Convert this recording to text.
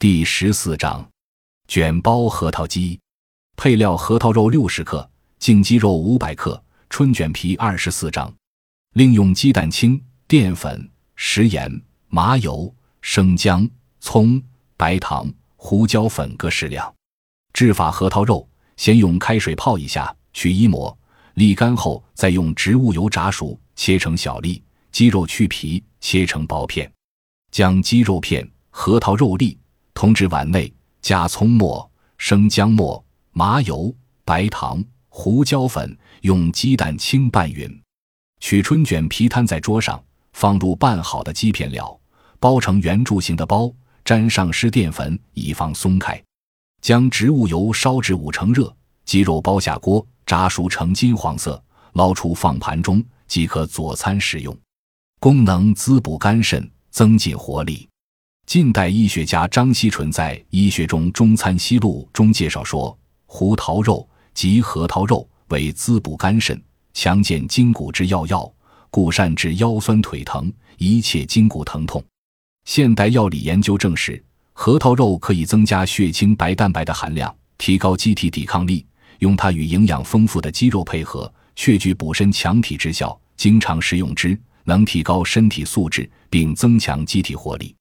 第十四章，卷包核桃鸡，配料：核桃肉六十克，净鸡肉五百克，春卷皮二十四张。另用鸡蛋清、淀粉、食盐、麻油、生姜、葱、白糖、胡椒粉各适量。制法：核桃肉先用开水泡一下，去衣膜，沥干后再用植物油炸熟，切成小粒。鸡肉去皮，切成薄片，将鸡肉片、核桃肉粒。同至碗内，加葱末、生姜末、麻油、白糖、胡椒粉，用鸡蛋清拌匀。取春卷皮摊在桌上，放入拌好的鸡片料，包成圆柱形的包，沾上湿淀粉，以防松开。将植物油烧至五成热，鸡肉包下锅，炸熟成金黄色，捞出放盘中，即可佐餐食用。功能滋补肝肾，增进活力。近代医学家张锡纯在《医学中中餐西录》中介绍说，胡桃肉及核桃肉为滋补肝肾、强健筋骨之要药，故善治腰酸腿疼、一切筋骨疼痛。现代药理研究证实，核桃肉可以增加血清白蛋白的含量，提高机体抵抗力。用它与营养丰富的鸡肉配合，确具补身强体之效。经常食用之，能提高身体素质，并增强机体活力。